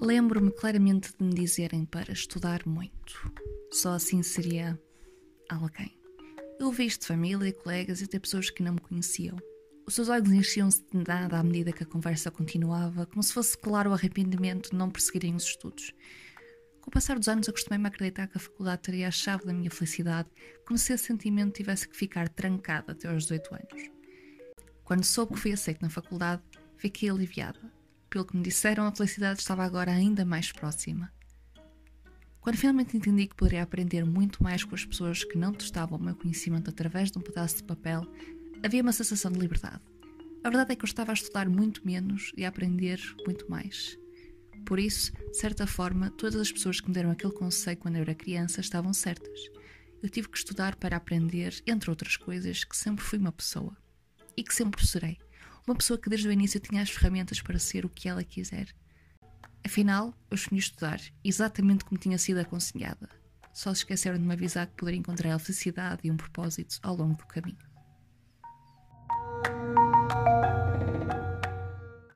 Lembro-me claramente de me dizerem para estudar muito. Só assim seria alguém. Eu isto de família, colegas e até pessoas que não me conheciam. Os seus olhos enchiam-se de nada à medida que a conversa continuava, como se fosse claro o arrependimento de não prosseguirem os estudos. Com o passar dos anos, acostumei-me a acreditar que a faculdade teria a chave da minha felicidade, como se esse sentimento tivesse que ficar trancado até aos 18 anos. Quando soube que fui aceito na faculdade, fiquei aliviada. Pelo que me disseram, a felicidade estava agora ainda mais próxima. Quando finalmente entendi que poderia aprender muito mais com as pessoas que não testavam o meu conhecimento através de um pedaço de papel, havia uma sensação de liberdade. A verdade é que eu estava a estudar muito menos e a aprender muito mais. Por isso, de certa forma, todas as pessoas que me deram aquele conselho quando eu era criança estavam certas. Eu tive que estudar para aprender, entre outras coisas, que sempre fui uma pessoa. E que sempre serei. Uma pessoa que desde o início tinha as ferramentas para ser o que ela quiser. Afinal, eu escolhi estudar, exatamente como tinha sido aconselhada. Só se esqueceram de me avisar que poderia encontrar a felicidade e um propósito ao longo do caminho.